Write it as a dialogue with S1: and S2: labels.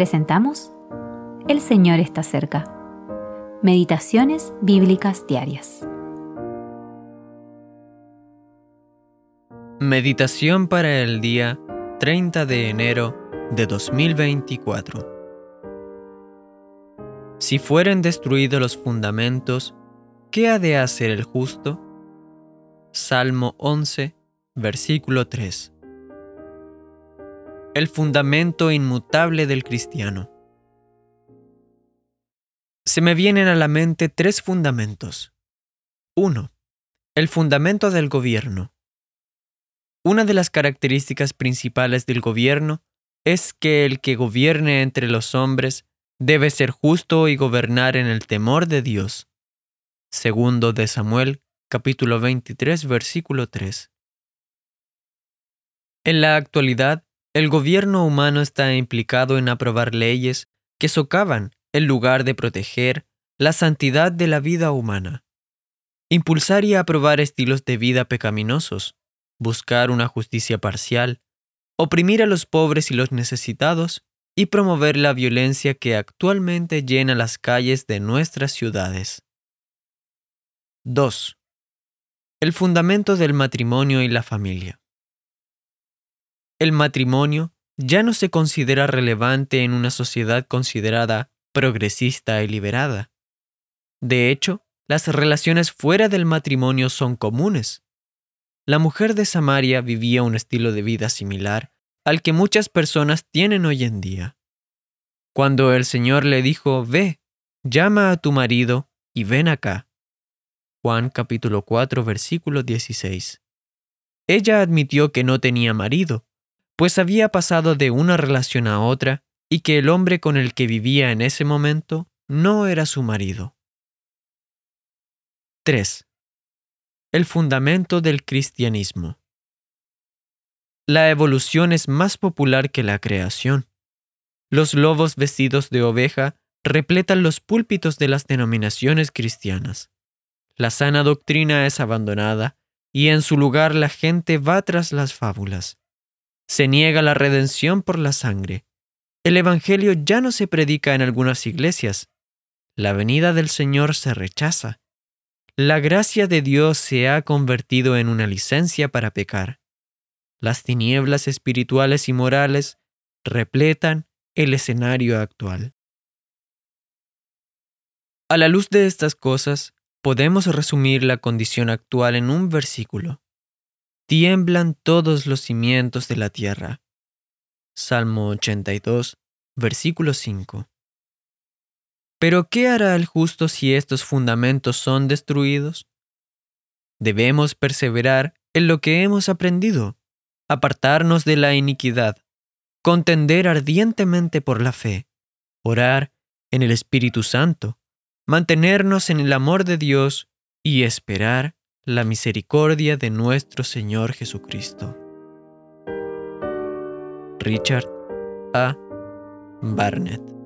S1: presentamos El Señor está cerca. Meditaciones Bíblicas Diarias.
S2: Meditación para el día 30 de enero de 2024. Si fueren destruidos los fundamentos, ¿qué ha de hacer el justo? Salmo 11, versículo 3. El fundamento inmutable del cristiano. Se me vienen a la mente tres fundamentos. 1. El fundamento del gobierno. Una de las características principales del gobierno es que el que gobierne entre los hombres debe ser justo y gobernar en el temor de Dios. Segundo de Samuel, capítulo 23, versículo 3. En la actualidad, el gobierno humano está implicado en aprobar leyes que socavan en lugar de proteger la santidad de la vida humana. Impulsar y aprobar estilos de vida pecaminosos, buscar una justicia parcial, oprimir a los pobres y los necesitados y promover la violencia que actualmente llena las calles de nuestras ciudades. 2. El fundamento del matrimonio y la familia. El matrimonio ya no se considera relevante en una sociedad considerada progresista y liberada. De hecho, las relaciones fuera del matrimonio son comunes. La mujer de Samaria vivía un estilo de vida similar al que muchas personas tienen hoy en día. Cuando el Señor le dijo, Ve, llama a tu marido y ven acá, Juan capítulo 4 versículo 16. Ella admitió que no tenía marido, pues había pasado de una relación a otra y que el hombre con el que vivía en ese momento no era su marido. 3. El fundamento del cristianismo. La evolución es más popular que la creación. Los lobos vestidos de oveja repletan los púlpitos de las denominaciones cristianas la sana doctrina es abandonada y en su lugar la gente va tras las fábulas. Se niega la redención por la sangre. El Evangelio ya no se predica en algunas iglesias. La venida del Señor se rechaza. La gracia de Dios se ha convertido en una licencia para pecar. Las tinieblas espirituales y morales repletan el escenario actual. A la luz de estas cosas, Podemos resumir la condición actual en un versículo. Tiemblan todos los cimientos de la tierra. Salmo 82, versículo 5. Pero ¿qué hará el justo si estos fundamentos son destruidos? Debemos perseverar en lo que hemos aprendido, apartarnos de la iniquidad, contender ardientemente por la fe, orar en el Espíritu Santo, mantenernos en el amor de Dios y esperar la misericordia de nuestro Señor Jesucristo. Richard A. Barnett